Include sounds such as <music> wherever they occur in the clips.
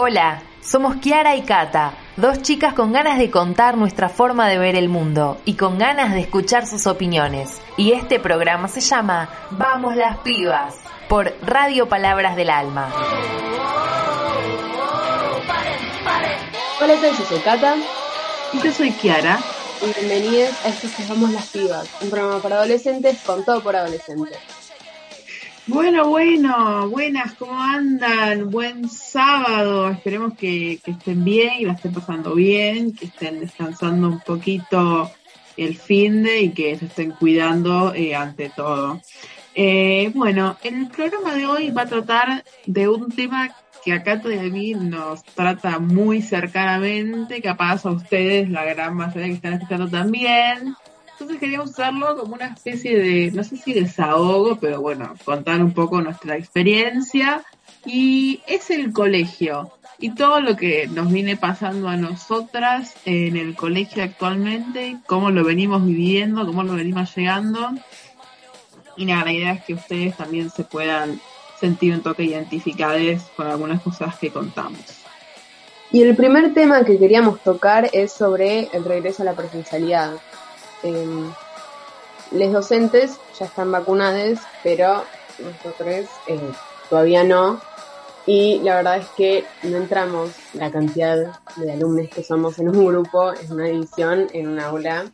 Hola, somos Kiara y Kata, dos chicas con ganas de contar nuestra forma de ver el mundo y con ganas de escuchar sus opiniones. Y este programa se llama Vamos las pibas por Radio Palabras del Alma. Hola, yo soy Kata. Y yo soy Kiara. Y bienvenidos a esto que Vamos las pibas, un programa para adolescentes con todo por adolescentes. Bueno, bueno, buenas, ¿cómo andan? Buen sábado, esperemos que, estén bien y la estén pasando bien, que estén descansando un poquito el fin de y que se estén cuidando eh, ante todo. Eh, bueno, el programa de hoy va a tratar de un tema que acá todavía a mí nos trata muy cercanamente, capaz a ustedes, la gran mayoría que están escuchando también, entonces queríamos usarlo como una especie de, no sé si desahogo, pero bueno, contar un poco nuestra experiencia. Y es el colegio y todo lo que nos viene pasando a nosotras en el colegio actualmente, cómo lo venimos viviendo, cómo lo venimos llegando. Y la idea es que ustedes también se puedan sentir un toque identificados con algunas cosas que contamos. Y el primer tema que queríamos tocar es sobre el regreso a la presencialidad. Eh, les docentes ya están vacunados, pero nosotros eh, todavía no. Y la verdad es que no entramos la cantidad de alumnos que somos en un grupo, en una división, en un aula.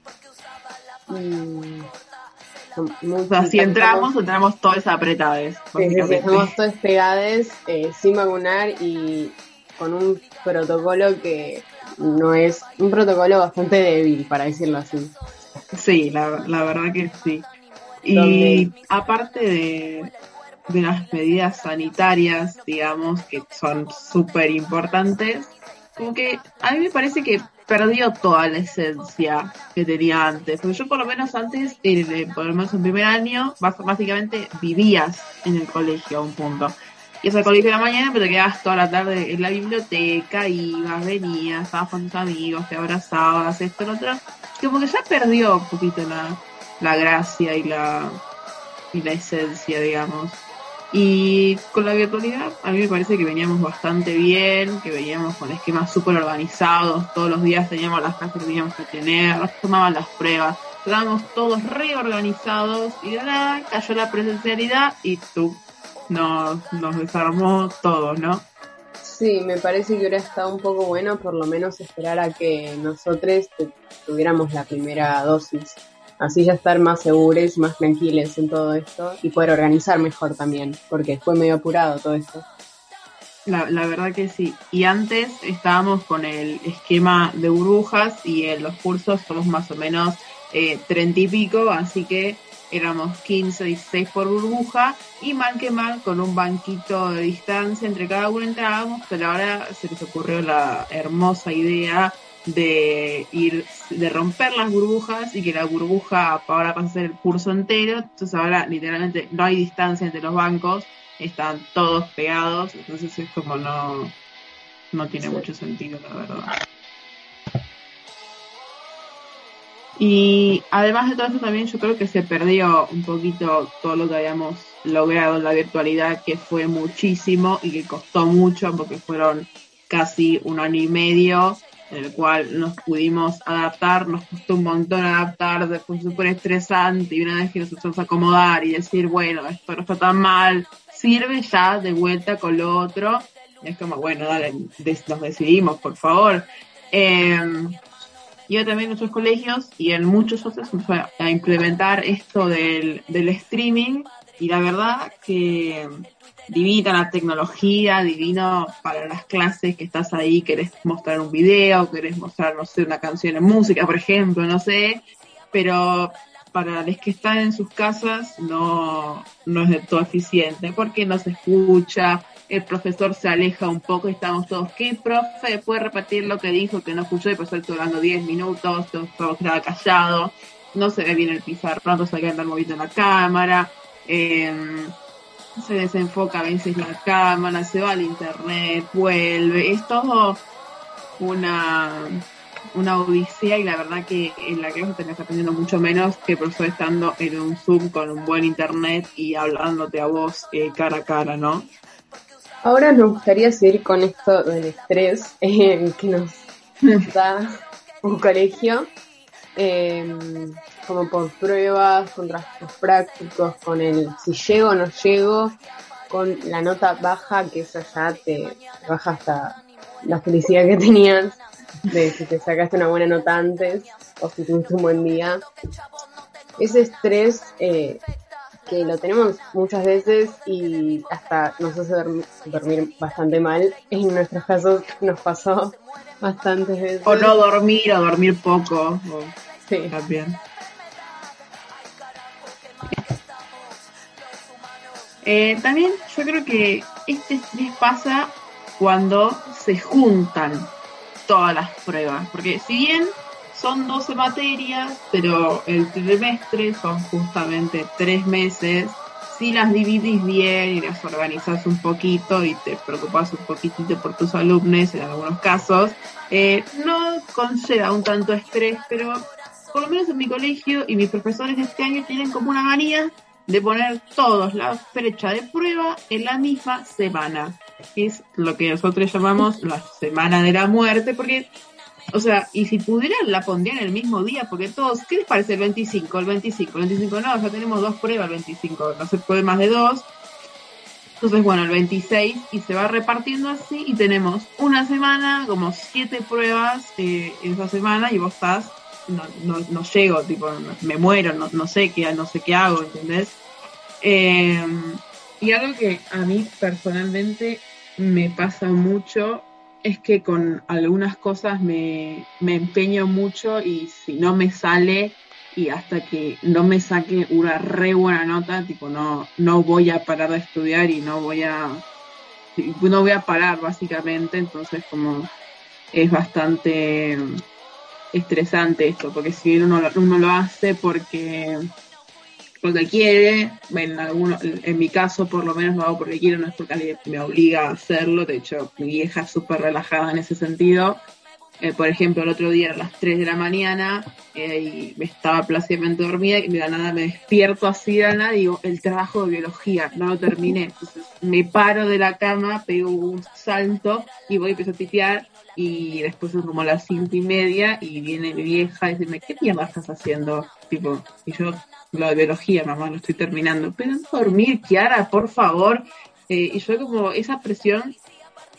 si entramos, entramos todos apretados. Sí, estamos todos pegados, eh, sin vacunar y con un protocolo que no es un protocolo bastante débil, para decirlo así. Sí, la, verdad que sí. Y aparte de, las medidas sanitarias, digamos, que son súper importantes, como que a mí me parece que perdió toda la esencia que tenía antes. Porque yo por lo menos antes, por lo menos en primer año, básicamente vivías en el colegio a un punto. Y al colegio de la mañana, pero te quedabas toda la tarde en la biblioteca, ibas, venías, estabas con tus amigos, te abrazabas, esto, lo otro como que ya perdió un poquito la, la gracia y la, y la esencia, digamos. Y con la virtualidad, a mí me parece que veníamos bastante bien, que veníamos con esquemas súper organizados, todos los días teníamos las clases que teníamos que tener, tomaban las pruebas, estábamos todos reorganizados y de nada cayó la presencialidad y tú nos, nos desarmó todo, ¿no? Sí, me parece que hubiera estado un poco bueno por lo menos esperar a que nosotros tuviéramos la primera dosis. Así ya estar más seguros, más tranquilos en todo esto y poder organizar mejor también, porque fue medio apurado todo esto. La, la verdad que sí. Y antes estábamos con el esquema de burbujas y en los cursos somos más o menos eh, treinta y pico, así que éramos 15, 16 por burbuja y mal que mal con un banquito de distancia entre cada uno entrábamos, pero ahora se les ocurrió la hermosa idea de ir, de romper las burbujas y que la burbuja ahora pase a ser el curso entero, entonces ahora literalmente no hay distancia entre los bancos, están todos pegados, entonces es como no, no tiene mucho sentido la verdad. Y además de todo eso también yo creo que se perdió un poquito todo lo que habíamos logrado en la virtualidad, que fue muchísimo y que costó mucho porque fueron casi un año y medio en el cual nos pudimos adaptar, nos costó un montón adaptar, fue súper estresante y una vez que nos empezamos a acomodar y decir, bueno, esto no está tan mal, sirve ya de vuelta con lo otro. Y es como, bueno, dale, nos decidimos, por favor. Eh, yo también en nuestros colegios y en muchos otros a implementar esto del, del streaming. Y la verdad que divina la tecnología, divino para las clases que estás ahí, querés mostrar un video, querés mostrar, no sé, una canción en música, por ejemplo, no sé, pero para los que están en sus casas no, no es de todo eficiente porque no se escucha, el profesor se aleja un poco y estamos todos, ¿qué profe? ¿Puede repetir lo que dijo que no escuchó? Y estuvo hablando 10 minutos, todos quedaba callado, no se ve bien el pizarrón, no se ve andar moviendo la cámara, em, se desenfoca a veces la cámara, se va al internet, vuelve, es todo una, una odisea y la verdad que en la clase te aprendiendo mucho menos que el profesor estando en un Zoom con un buen internet y hablándote a vos eh, cara a cara, ¿no? Ahora nos gustaría seguir con esto del estrés eh, que nos <laughs> da un colegio, em, como por pruebas, con trabajos prácticos, con el si llego o no llego, con la nota baja, que eso ya te baja hasta la felicidad que tenías de si te sacaste una buena nota antes o si tuviste un buen día. Ese estrés eh, que lo tenemos muchas veces y hasta nos hace dormir, bastante mal. En nuestros casos nos pasó <laughs> bastantes veces. O no dormir o dormir poco. sí. También. Eh, también yo creo que este estrés pasa cuando se juntan todas las pruebas, porque si bien son 12 materias, pero el trimestre son justamente tres meses. Si las dividís bien y las organizas un poquito y te preocupas un poquitito por tus alumnos en algunos casos, eh, no conlleva un tanto estrés, pero por lo menos en mi colegio y mis profesores este año tienen como una manía de poner todos la fecha de prueba en la misma semana. Es lo que nosotros llamamos la semana de la muerte, porque o sea, y si pudieran la pondrían el mismo día, porque todos, ¿qué les parece el 25? El 25, el 25 no, ya tenemos dos pruebas el 25, no se puede más de dos. Entonces, bueno, el 26 y se va repartiendo así y tenemos una semana, como siete pruebas eh, en esa semana y vos estás, no, no, no llego, tipo, me muero, no, no sé qué, no sé qué hago, ¿entendés? Eh, y algo que a mí personalmente me pasa mucho es que con algunas cosas me, empeño mucho y si no me sale y hasta que no me saque una re buena nota, tipo no, no voy a parar de estudiar y no voy a no voy a parar básicamente, entonces como es bastante estresante esto, porque si uno, uno lo hace porque porque quiere, en, alguno, en mi caso por lo menos lo hago porque quiero, no es porque alguien me obliga a hacerlo, de hecho mi vieja es súper relajada en ese sentido. Eh, por ejemplo, el otro día a las 3 de la mañana eh, y me estaba plácidamente dormida y de la nada me despierto así de la nada y digo, el trabajo de biología, no lo terminé. Entonces me paro de la cama, pego un salto y voy a empezar a tipear y después son como las cinco y media y viene mi vieja y dice, ¿qué mierda estás haciendo? Tipo, y yo lo de biología, mamá, lo estoy terminando. Pero dormir, Kiara, por favor. Eh, y yo como esa presión,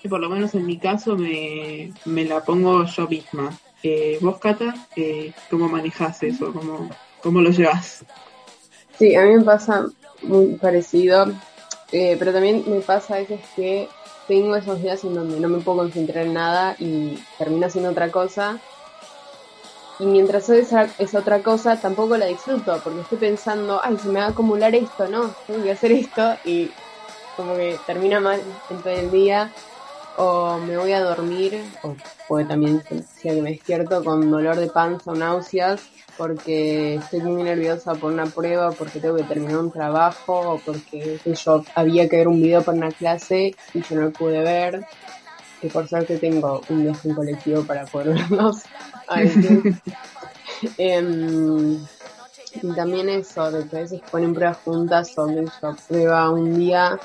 por lo menos en mi caso me, la pongo yo misma. Eh, ¿Vos, Cata, eh, cómo manejas eso? ¿Cómo, ¿Cómo lo llevas? Sí, a mí me pasa muy parecido, eh, pero también me pasa a veces que tengo esos días en donde no me puedo concentrar en nada y termino haciendo otra cosa y mientras esa, esa otra cosa tampoco la disfruto porque estoy pensando, ay, se me va a acumular esto, no, tengo que hacer esto y como que termina mal en todo el día o me voy a dormir o puede también ser que me despierto con dolor de panza o náuseas porque estoy muy nerviosa por una prueba, porque tengo que terminar un trabajo o porque yo había que ver un video para una clase y yo no lo pude ver. Que por suerte tengo un viaje en colectivo para poder verlos <laughs> <laughs> em, y también eso, de que a veces ponen pruebas juntas o que yo prueba un día,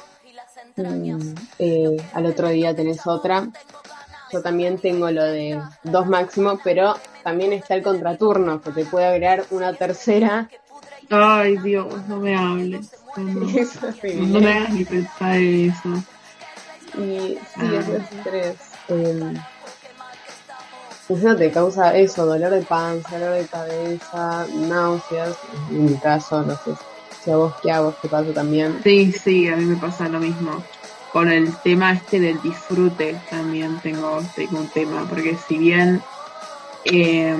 eh, al otro día tenés otra. Yo también tengo lo de dos máximos, pero también está el contraturno, que te puede agregar una tercera. Ay, Dios, no me hables. No, <laughs> me hagas ni pensar eso. Y sí, ese estrés. Eh, te causa eso, dolor de panza, dolor de cabeza, náuseas. En mi caso, no sé si a vos qué hago, qué pasa también. Sí, sí, a mí me pasa lo mismo. Con el tema este del disfrute también tengo, tengo un tema, porque si bien eh,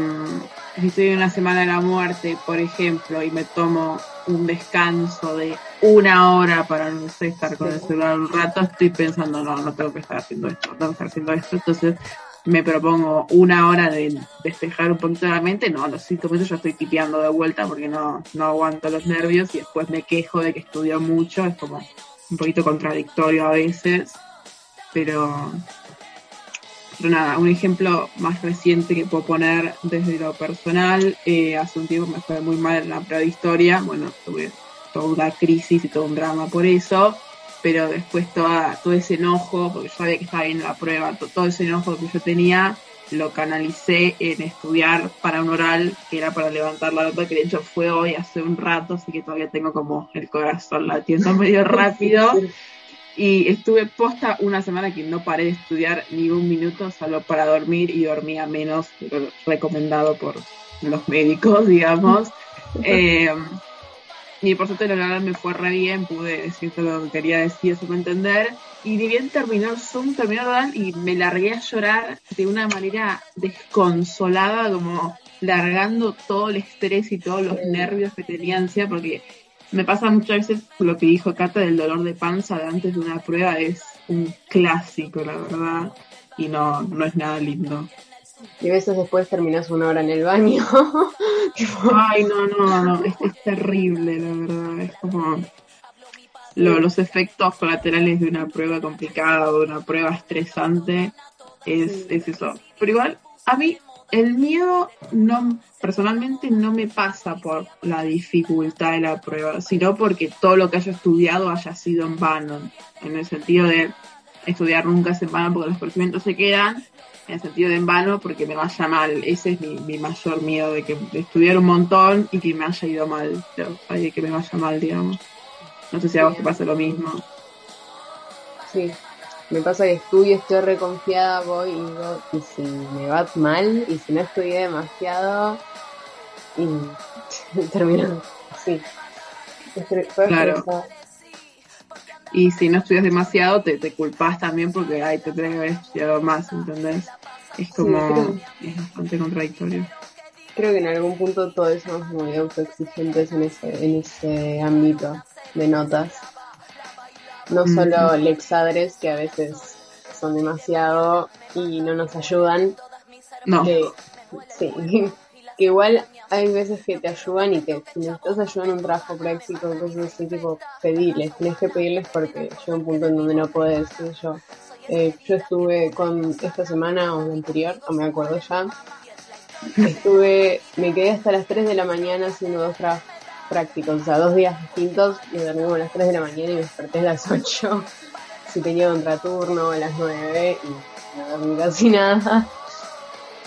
si estoy en una semana de la muerte, por ejemplo, y me tomo un descanso de una hora para, no sé, estar con el celular un rato, estoy pensando, no, no tengo que estar haciendo esto, no tengo que estar haciendo esto. Entonces me propongo una hora de despejar un poquito la mente, no, a los cinco minutos ya estoy tipeando de vuelta porque no, no aguanto los nervios y después me quejo de que estudio mucho, es como un poquito contradictorio a veces, pero pero nada, un ejemplo más reciente que puedo poner desde lo personal, eh, hace un tiempo me fue muy mal en la prehistoria, bueno, tuve toda una crisis y todo un drama por eso, pero después toda, todo ese enojo, porque yo sabía que estaba bien la prueba, todo ese enojo que yo tenía, lo canalicé en estudiar para un oral, que era para levantar la nota, que de hecho fue hoy hace un rato, así que todavía tengo como el corazón latiendo <laughs> medio rápido. Y estuve posta una semana que no paré de estudiar ni un minuto, solo para dormir y dormía menos recomendado por los médicos, digamos. <laughs> Eh, y por suerte el oral me fue re bien, pude decir todo lo que quería decir, eso entender. Y ni bien terminó el Zoom, terminó y me largué a llorar de una manera desconsolada, como largando todo el estrés y todos los nervios que tenía ansia, porque me pasa muchas veces lo que dijo Cata del dolor de panza de antes de una prueba, es un clásico, la verdad, y no, no es nada lindo. Y a veces después terminas una hora en el baño. <laughs> Ay, no, no, no, es, terrible, la verdad. Es como los efectos colaterales de una prueba complicada o de una prueba estresante. Es, es eso. Pero igual, a mí el miedo no personalmente no me pasa por la dificultad de la prueba, sino porque todo lo que haya estudiado haya sido en vano, en el sentido de estudiar nunca es en vano porque los conocimientos se quedan en el sentido de en vano porque me vaya mal. Ese es mi, mayor miedo, de que estudiar un montón y que me haya ido mal, de que me vaya mal, digamos. No sé si a vos te pasa lo mismo. Sí, me pasa que estudio, estoy reconfiada, voy y digo, y si me va mal, y si no estudié demasiado, y <laughs> termino así. Claro y si no estudias demasiado te, te culpas también porque ay, te tienes que haber estudiado más, ¿entendés? Es como, es bastante contradictorio. Creo que en algún punto todos somos muy autoexigentes en ese, en ese ámbito de notas. No solo lexadres que a veces son demasiado y no nos ayudan. No. sí, <laughs> que igual hay veces que te ayudan y que si necesitas ayuda en un trabajo práctico, entonces sí, tipo, pedirles, tienes que pedirles porque llega un punto en donde no puedes, yo. Eh, yo estuve con esta semana o la anterior, no me acuerdo ya, estuve, me quedé hasta las 3 de la mañana haciendo dos trabajos prácticos, o sea, dos días distintos, me dormí a las 3 de la mañana y me desperté a las <laughs> 8, si tenía contraturno a las 9 y no dormí casi nada.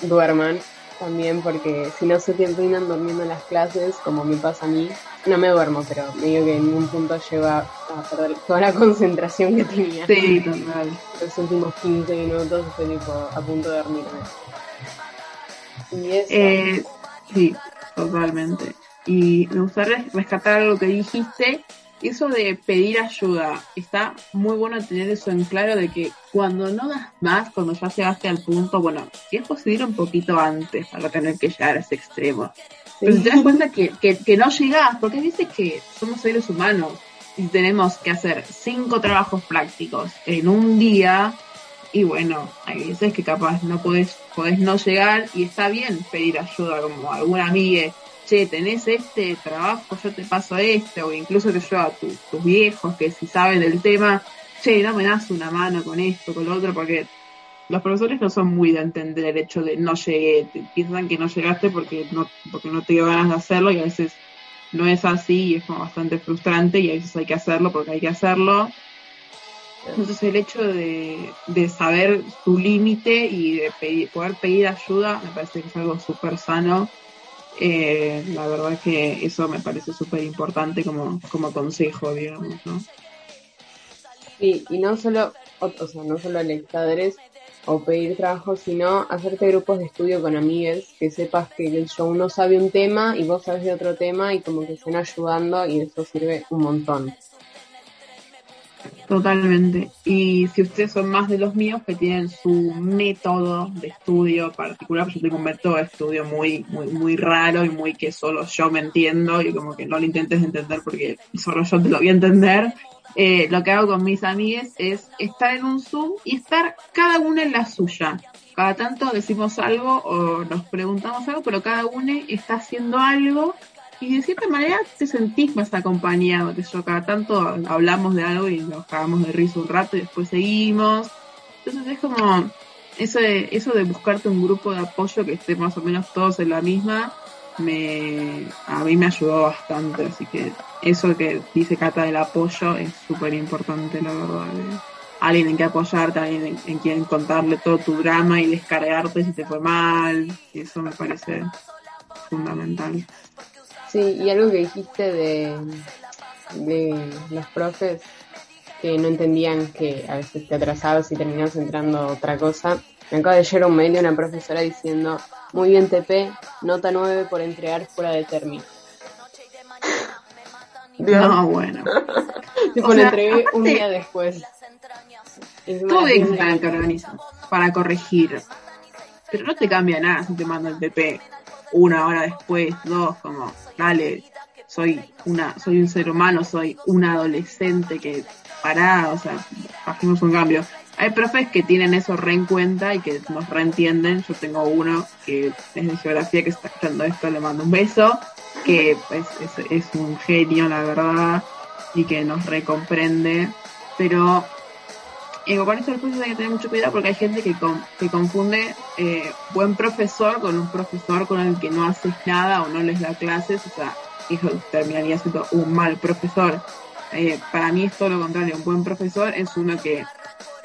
Duerman, también porque si no se terminan durmiendo en las clases, como me pasa a mí, no me duermo, pero me digo que en un punto lleva a perder toda la <laughs> concentración que tenía. Sí, total. Los últimos 15 minutos estoy tipo a punto de dormirme. Y eso. Eh, sí, totalmente. Y me gustaría rescatar algo que dijiste, eso de pedir ayuda, está muy bueno tener eso en claro de que cuando no das más, cuando ya llegaste al punto, bueno, si es posible un poquito antes para tener que llegar a ese extremo. Pero si te das cuenta que, que, no llegás, porque dices que somos seres humanos y tenemos que hacer cinco trabajos prácticos en un día, y bueno, hay veces que capaz no podés, podés no llegar y está bien pedir ayuda como alguna amiga che, tenés este trabajo, yo te paso este, o incluso te llevo a tus viejos que si saben del tema, che, no me das una mano con esto, con lo otro, porque los profesores no son muy de entender el hecho de no llegué, piensan que no llegaste porque no, porque no te dio ganas de hacerlo y a veces no es así y es como bastante frustrante y a veces hay que hacerlo porque hay que hacerlo. Entonces el hecho de, de saber tu límite y de poder pedir ayuda me parece que es algo súper sano eh, la verdad es que eso me parece súper importante como, como consejo, digamos, ¿no? Sí, y no solo, o, sea, no solo lectadores o pedir trabajo, sino hacerte grupos de estudio con amigues, que sepas que uno sabe un tema y vos sabes de otro tema y como que estén ayudando y eso sirve un montón. Totalmente. Y si ustedes son más de los míos que tienen su método de estudio particular, yo tengo un método de estudio muy, muy, muy raro y muy que solo yo me entiendo y como que no lo intentes entender porque solo yo te lo voy a entender. Eh, lo que hago con mis amigues es estar en un Zoom y estar cada una en la suya. Cada tanto decimos algo o nos preguntamos algo, pero cada uno está haciendo algo y de cierta manera te sentís más acompañado, que yo cada tanto hablamos de algo y nos cagamos de risa un rato y después seguimos. Entonces es como eso de, eso de buscarte un grupo de apoyo que esté más o menos todos en la misma, me, a mí me ayudó bastante, así que eso que dice Cata del apoyo es súper importante, la verdad. Alguien en que apoyarte, alguien en, quien contarle todo tu drama y descargarte si te fue mal, eso me parece fundamental. Sí, y algo que dijiste de, de los profes que no entendían que a veces te atrasabas y terminabas entrando a otra cosa. Me acaba de llegar un mail de una profesora diciendo, muy bien TP, nota 9 por entregar fuera de término. No, bueno. <laughs> tipo, lo entregué un día después. Todo bien que para corregir. Pero no te cambia nada si te mando el TP una hora después, dos, como, dale, soy una, soy un ser humano, soy un adolescente que pará, o sea, hacemos un cambio. Hay profes que tienen eso re en cuenta y que nos reentienden. Yo tengo uno que es de geografía que está escuchando esto, le mando un beso, que pues, es, un genio, la verdad, y que nos recomprende. Pero eh, con esto hay que tener mucho cuidado porque hay gente que, que confunde eh, buen profesor con un profesor con el que no haces nada o no les da clases, o sea, eso terminaría siendo un mal profesor. Eh, para mí es todo lo contrario, un buen profesor es uno que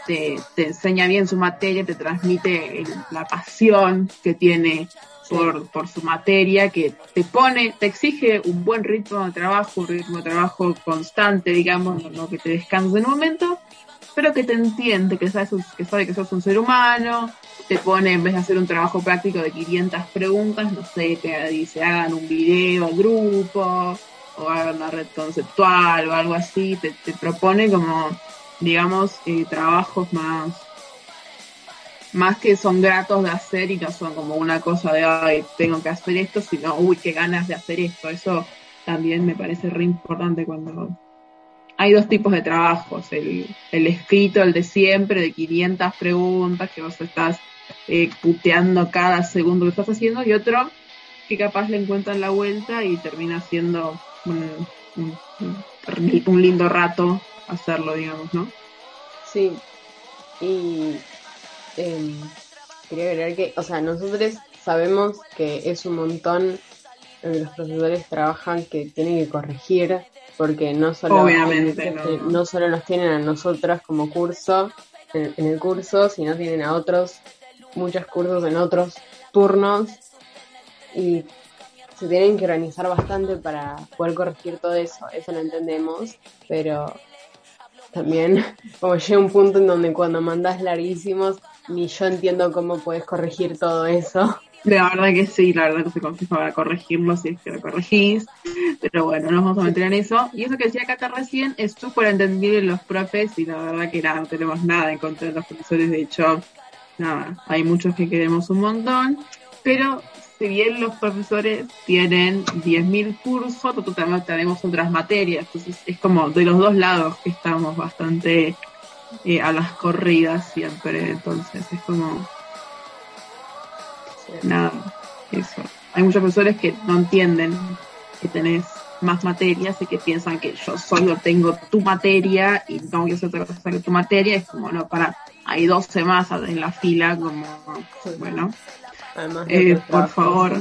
te, enseña bien su materia, te transmite la pasión que tiene por, por, su materia, que te pone, te exige un buen ritmo de trabajo, un ritmo de trabajo constante, digamos, no que te descanses en un momento, pero que te entiende, que sabe, que sabe que sos un ser humano, te pone, en vez de hacer un trabajo práctico de 500 preguntas, no sé, te dice, hagan un video al grupo, o hagan una red conceptual o algo así, te, te propone como digamos, eh, trabajos más, más que son gratos de hacer y no son como una cosa de, ay, tengo que hacer esto, sino, uy, qué ganas de hacer esto. Eso también me parece re importante cuando hay dos tipos de trabajos, el, el escrito, el de siempre, de 500 preguntas que vos estás eh, puteando cada segundo que estás haciendo, y otro que capaz le encuentran la vuelta y termina siendo un, un lindo rato hacerlo, digamos, ¿no? Sí, y eh, quería agregar que, o sea, nosotros sabemos que es un montón que los profesores trabajan que tienen que corregir, porque no solo, Obviamente, no. solo nos tienen a nosotras como curso, en, en el curso, sino tienen a otros, muchos cursos en otros turnos, y se tienen que organizar bastante para poder corregir todo eso, eso lo entendemos, pero también, <laughs> como llega un punto en donde cuando mandas larguísimos, ni yo entiendo cómo puedes corregir todo eso. La verdad que sí, la verdad que se confía para corregirlo si es que lo corregís. Pero bueno, no nos vamos a meter en eso. Y eso que decía Cata recién es súper entendible los profes y la verdad que nada, no tenemos nada en contra de los profesores. De hecho, nada, hay muchos que queremos un montón. Pero si bien los profesores tienen 10.000 cursos, nosotros tenemos otras materias. Entonces es como de los dos lados que estamos bastante eh, a las corridas siempre. Entonces es como... Nada, eso. Hay muchos profesores que no entienden que tenés más materias y que piensan que yo solo tengo tu materia y tengo que hacer otra cosa que tu materia. Es como, no, para, hay 12 más en la fila, como, bueno, eh, por favor.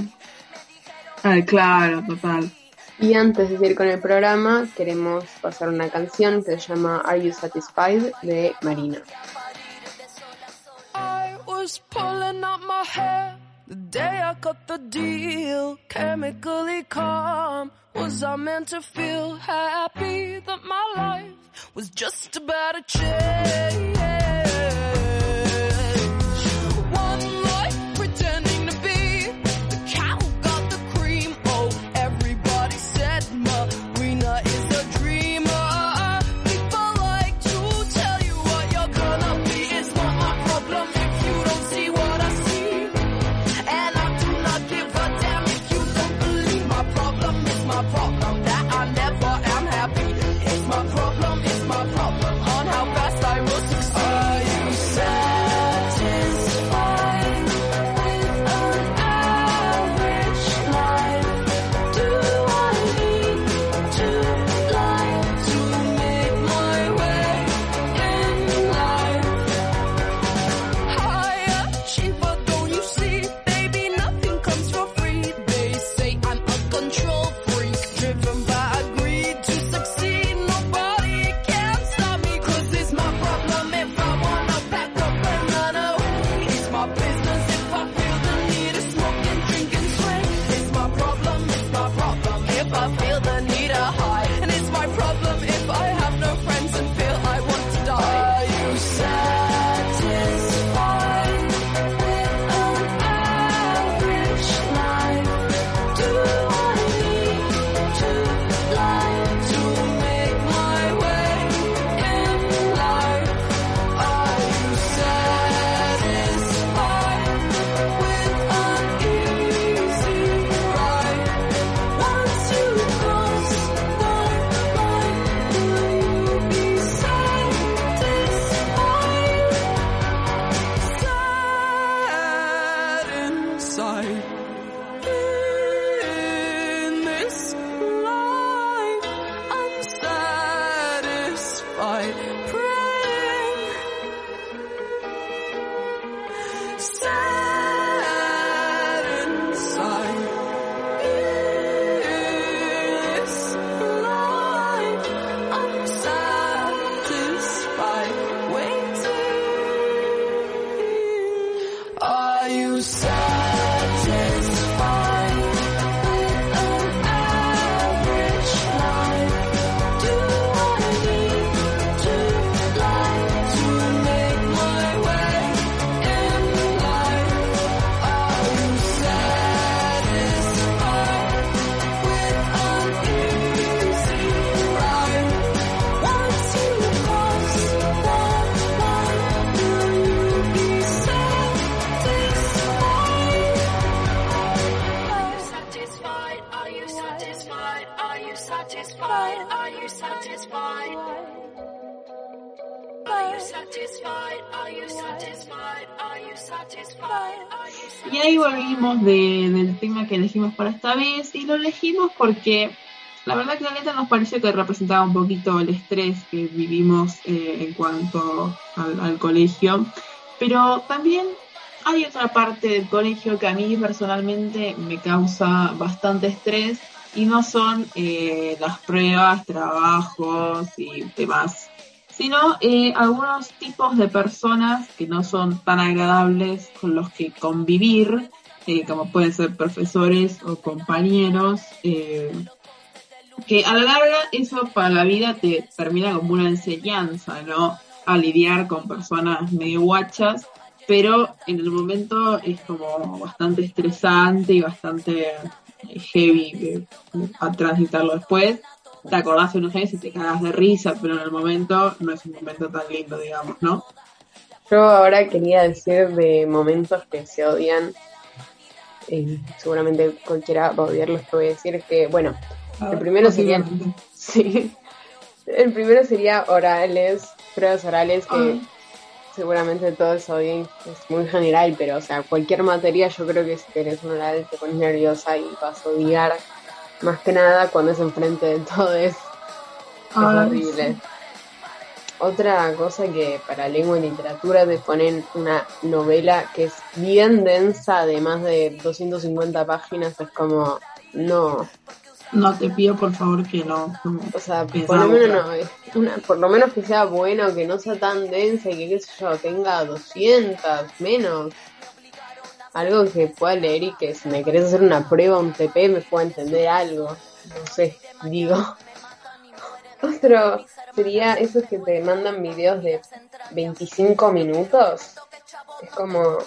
claro, total. Y antes de ir con el programa, queremos pasar una canción que se llama Are You Satisfied de Marina. I was pulling up my hair the day I cut the deal. Chemically calm. Was I meant to feel happy that my life was just about to change? Y ahí volvimos del tema que elegimos para esta vez y lo elegimos porque la verdad que la letra nos pareció que representaba un poquito el estrés que vivimos eh, en cuanto al, al colegio, pero también hay otra parte del colegio que a mí personalmente me causa bastante estrés y no son eh, las pruebas, trabajos y demás, sino eh, algunos tipos de personas que no son tan agradables con los que convivir, como pueden ser profesores o compañeros, que a la larga eso para la vida te termina como una enseñanza, ¿no? A lidiar con personas medio guachas, pero en el momento es como bastante estresante y bastante heavy a transitarlo después. Te acordás de unos años y te cagas de risa, pero en el momento no es un momento tan lindo, digamos, ¿no? Yo ahora quería decir de momentos que se odian. Eh, seguramente cualquiera va a odiarlos, te voy a decir que, bueno, el primero sería. <laughs> Sí. El primero sería orales, pruebas orales, que. Seguramente todos odien, es muy general, pero o sea, cualquier materia yo creo que si tenés un oral te pones nerviosa y vas a odiar. Más que nada cuando es enfrente de todos. Es horrible. Otra cosa que para lengua y literatura te ponen una novela que es bien densa, de más de 250 páginas, es como, no, no, te pido por favor que no. O sea, por lo, menos no, por lo menos que sea bueno, que no sea tan densa y que, qué sé yo, tenga 200 menos. Algo que pueda leer y que si me querés hacer una prueba, un TP, me pueda entender algo. No sé, digo. <laughs> Otro sería esos que te mandan videos de 25 minutos. Es como,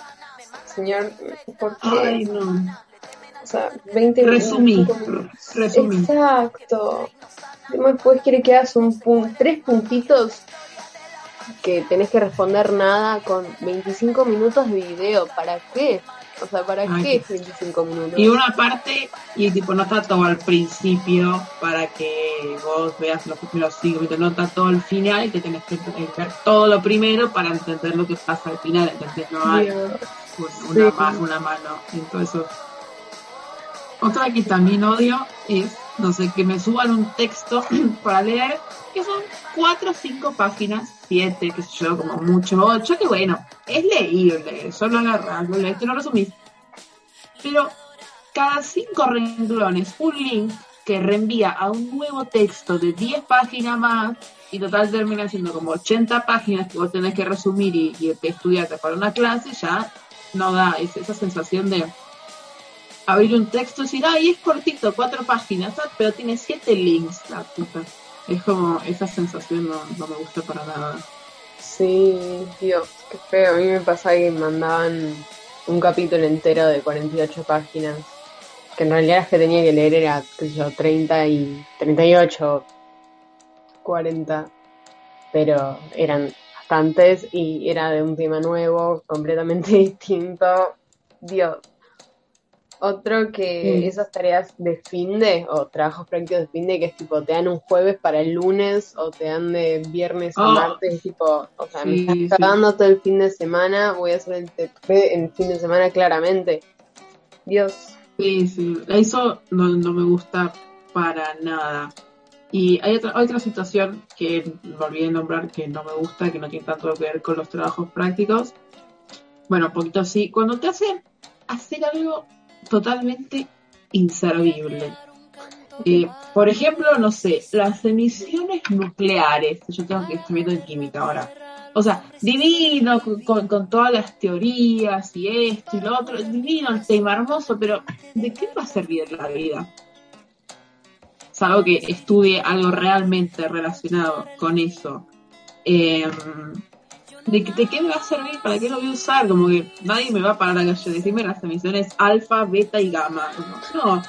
señor, ¿por qué? Ay, no sea, 20 Resumí. Resumí. Exacto. Después quiere que hagas un tres puntitos que tenés que responder nada con 25 minutos de video. ¿Para qué? O sea, ¿para qué 25 minutos? Y una parte, y tipo, no está todo al principio para que vos veas los primeros 5 minutos, no está todo al final y te tenés que ver todo lo primero para entender lo que pasa al final. Entonces no hay una, una mano en todo eso otra que también odio es, no sé, que me suban un texto <clears throat> para leer, que son cuatro o cinco páginas, siete, que sé yo, como mucho, ocho, que bueno, es leíble, solo agarras, lo lees, te lo resumís. Pero cada cinco renglones, un link que reenvía a un nuevo texto de 10 páginas más, y total termina siendo como 80 páginas que vos tenés que resumir y, y estudiarte para una clase, ya no da esa sensación de abrir un texto y decir, ay, es cortito, cuatro páginas, ah, pero tiene siete links. Es como, esa sensación no, me gusta para nada. Sí, Dios, qué feo. A mí me pasa que mandaban un capítulo entero de 48 páginas, que en realidad las que tenía que leer era, qué sé yo, 30 y 38, 40, pero eran bastantes y era de un tema nuevo, completamente <laughs> distinto. Dios, otro que esas tareas de fin de, o trabajos prácticos de fin de, que es tipo, te dan un jueves para el lunes, o te dan de viernes a oh. martes, tipo, o sea, me estás dando todo el fin de semana, voy a hacer el TP en el fin de semana claramente. Dios. Sí, sí, eso no, no me gusta para nada. Y hay otra, otra situación que me olvidé de nombrar que no me gusta, que no tiene tanto que ver con los trabajos prácticos. Bueno, un poquito así. Cuando te hacen hacer algo totalmente inservible. Eh, por ejemplo, no sé, las emisiones nucleares, yo tengo que estar viendo en química ahora. O sea, divino con, todas las teorías y esto y lo otro, divino el tema hermoso, pero ¿de qué va a servir la vida? Salvo que estudie algo realmente relacionado con eso. Eh, ¿de, qué me va a servir? ¿Para qué lo voy a usar? Como que nadie me va a parar a decirme las emisiones alfa, beta y gamma. no.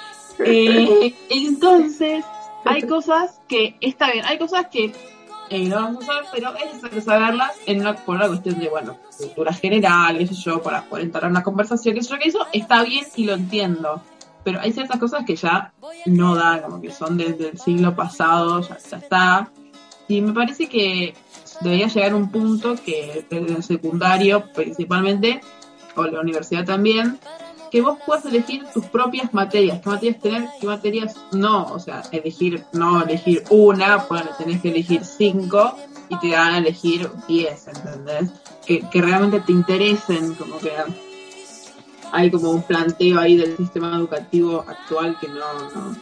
Eh, entonces, hay cosas que, está bien, hay cosas que eh, no vamos a usar, pero es necesario saberlas en una, por una cuestión de, bueno, cultura general, eso yo, para poder entrar en una conversación, eso yo, que eso está bien y lo entiendo. Pero hay ciertas cosas que ya no dan, como que son desde el siglo pasado, ya, ya está. Y me parece que debería llegar un punto que el secundario principalmente, o la universidad también, que vos puedas elegir tus propias materias, qué materias tener, qué materias no, o sea, elegir, no elegir una, bueno, tenés que elegir cinco y te van a elegir diez, ¿entendés? Que, que realmente te interesen, como que hay como un planteo ahí del sistema educativo actual que no,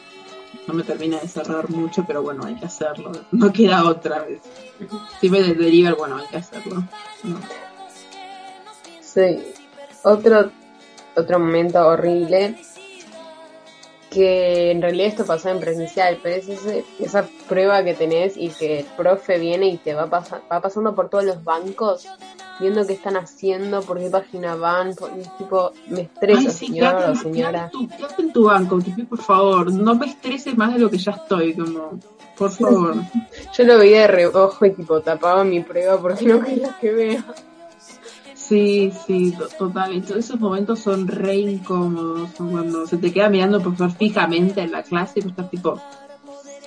no me termina de cerrar mucho, pero bueno, hay que hacerlo, no queda otra vez. Si me deriva, bueno, hay que hacerlo. Sí, otro otro momento horrible que en realidad esto pasó en presencial, pero es esa prueba que tenés y que el profe viene y te va, va pasando por todos los bancos, viendo qué están haciendo, por qué página van, tipo, me estresa, señora señora. Quédate en tu banco, por favor, no me estreses más de lo que ya estoy, como, por favor. <laughs> Yo lo veía de reojo y tipo tapaba mi prueba porque no quería que vea. Sí, sí, total. Entonces, esos momentos son re incómodos. Cuando se te queda mirando el profesor fijamente en la clase y tú estás tipo,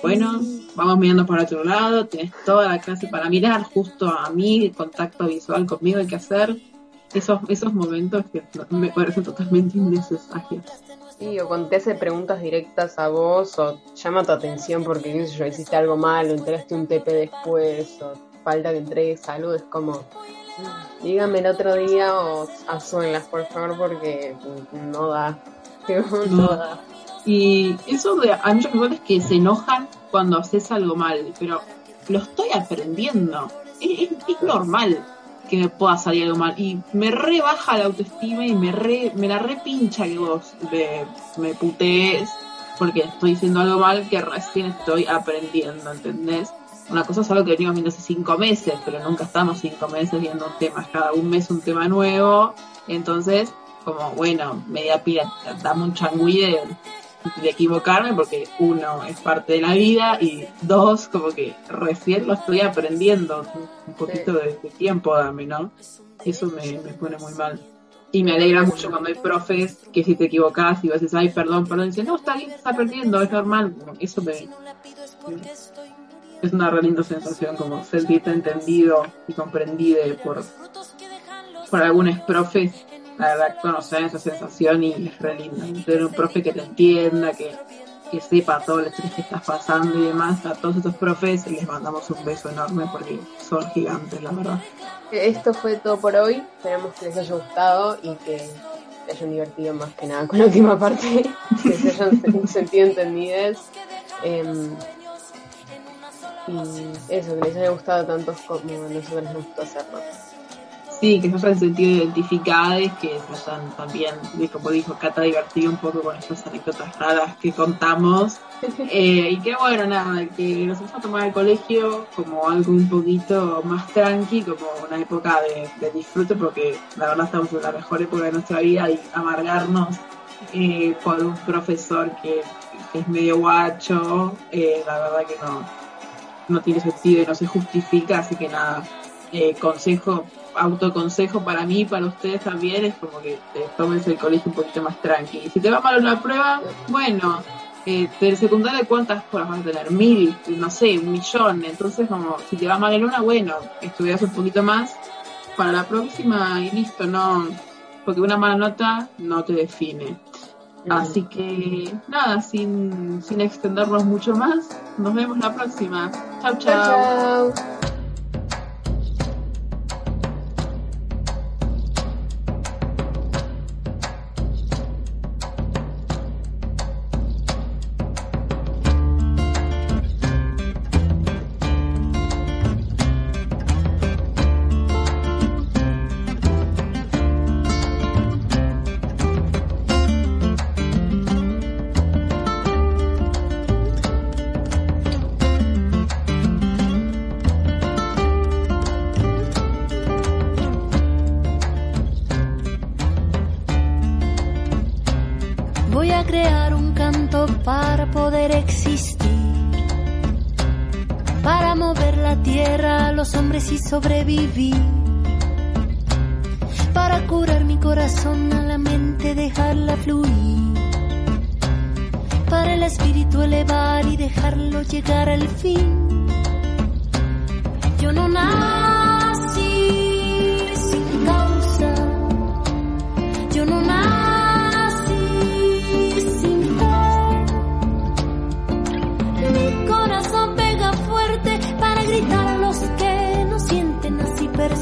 bueno, vamos mirando por otro lado, tienes toda la clase para mirar, justo a mí, contacto visual conmigo hay que hacer. Esos, esos momentos que me parecen totalmente innecesarios. Sí, o cuando te hace preguntas directas a vos, o llama tu atención porque, qué sé yo, hiciste algo mal, o enteraste un TP después, o falta que entregues salud, es como Dígame el otro día o a suelas, por favor, porque no da. <laughs> No, da. Y eso de, hay muchas personas que se enojan cuando haces algo mal, pero lo estoy aprendiendo. Es, normal que me pueda salir algo mal. Y me rebaja la autoestima y me, re, me la repincha que vos me, me putees porque estoy diciendo algo mal que recién estoy aprendiendo, ¿entendés? Una cosa es algo que venimos viendo hace cinco meses, pero nunca estamos cinco meses viendo un tema, cada un mes un tema nuevo. Entonces, como, bueno, media pila, dame un changüí de, equivocarme porque uno es parte de la vida y dos, como que recién lo estoy aprendiendo. Un poquito de, tiempo dame, ¿no? Eso me, pone muy mal. Y me alegra mucho cuando hay profes que si te equivocas y a decir, ay, perdón, perdón, dicen, no, está bien, está aprendiendo, es normal. Eso me, es una re linda sensación como sentirte entendido y comprendido por, por algunos profes. La verdad, conocer esa sensación y es re linda. Tener un profe que te entienda, que, que sepa todo el estrés que estás pasando y demás. A todos estos profes les mandamos un beso enorme porque son gigantes, la verdad. Esto fue todo por hoy. Esperamos que les haya gustado y que se hayan divertido más que nada con la última parte, <laughs> que se hayan <laughs> sentido entendidas. Em, y eso, que les haya gustado tanto como a nosotros nos gustó hacerlo. Sí, que se hayan sentido identificadas, que se hayan también, como dijo Cata, divertido un poco con estas anécdotas raras que contamos. <laughs> eh, y que bueno, nada, que nos vamos a tomar el colegio como algo un poquito más tranqui, como una época de, disfrute, porque la verdad estamos en la mejor época de nuestra vida y amargarnos eh, por un profesor que, es medio guacho, eh, la verdad que no, no tiene sentido y no se justifica, así que nada, eh, consejo, autoconsejo para mí y para ustedes también es como que te tomes el colegio un poquito más tranqui. Si te va mal una prueba, bueno, eh, de secundaria cuántas pruebas vas a tener, mil, no sé, un millón, entonces como si te va mal en una, bueno, estudias un poquito más para la próxima y listo, no, porque una mala nota no te define. Así que nada, sin, sin extendernos mucho más, nos vemos la próxima. chao. chao. Hombres y sobrevivir. Para curar mi corazón a la mente, dejarla fluir. Para el espíritu elevar y dejarlo llegar al fin. Yo no nada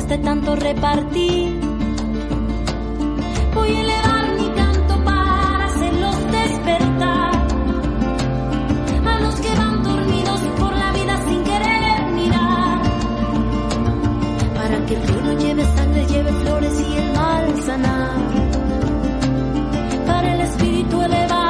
cueste tanto repartir. Voy a elevar mi canto para hacerlos despertar. A los que van dormidos por la vida sin querer mirar para que el río lleve sangre, lleve flores y el mal sanar. Para el espíritu elevar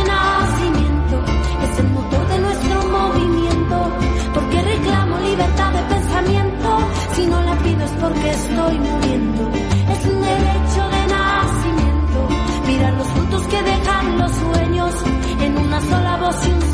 es porque estoy muriendo. Es un derecho de nacimiento mirar los frutos que dejan los sueños en una sola voz y un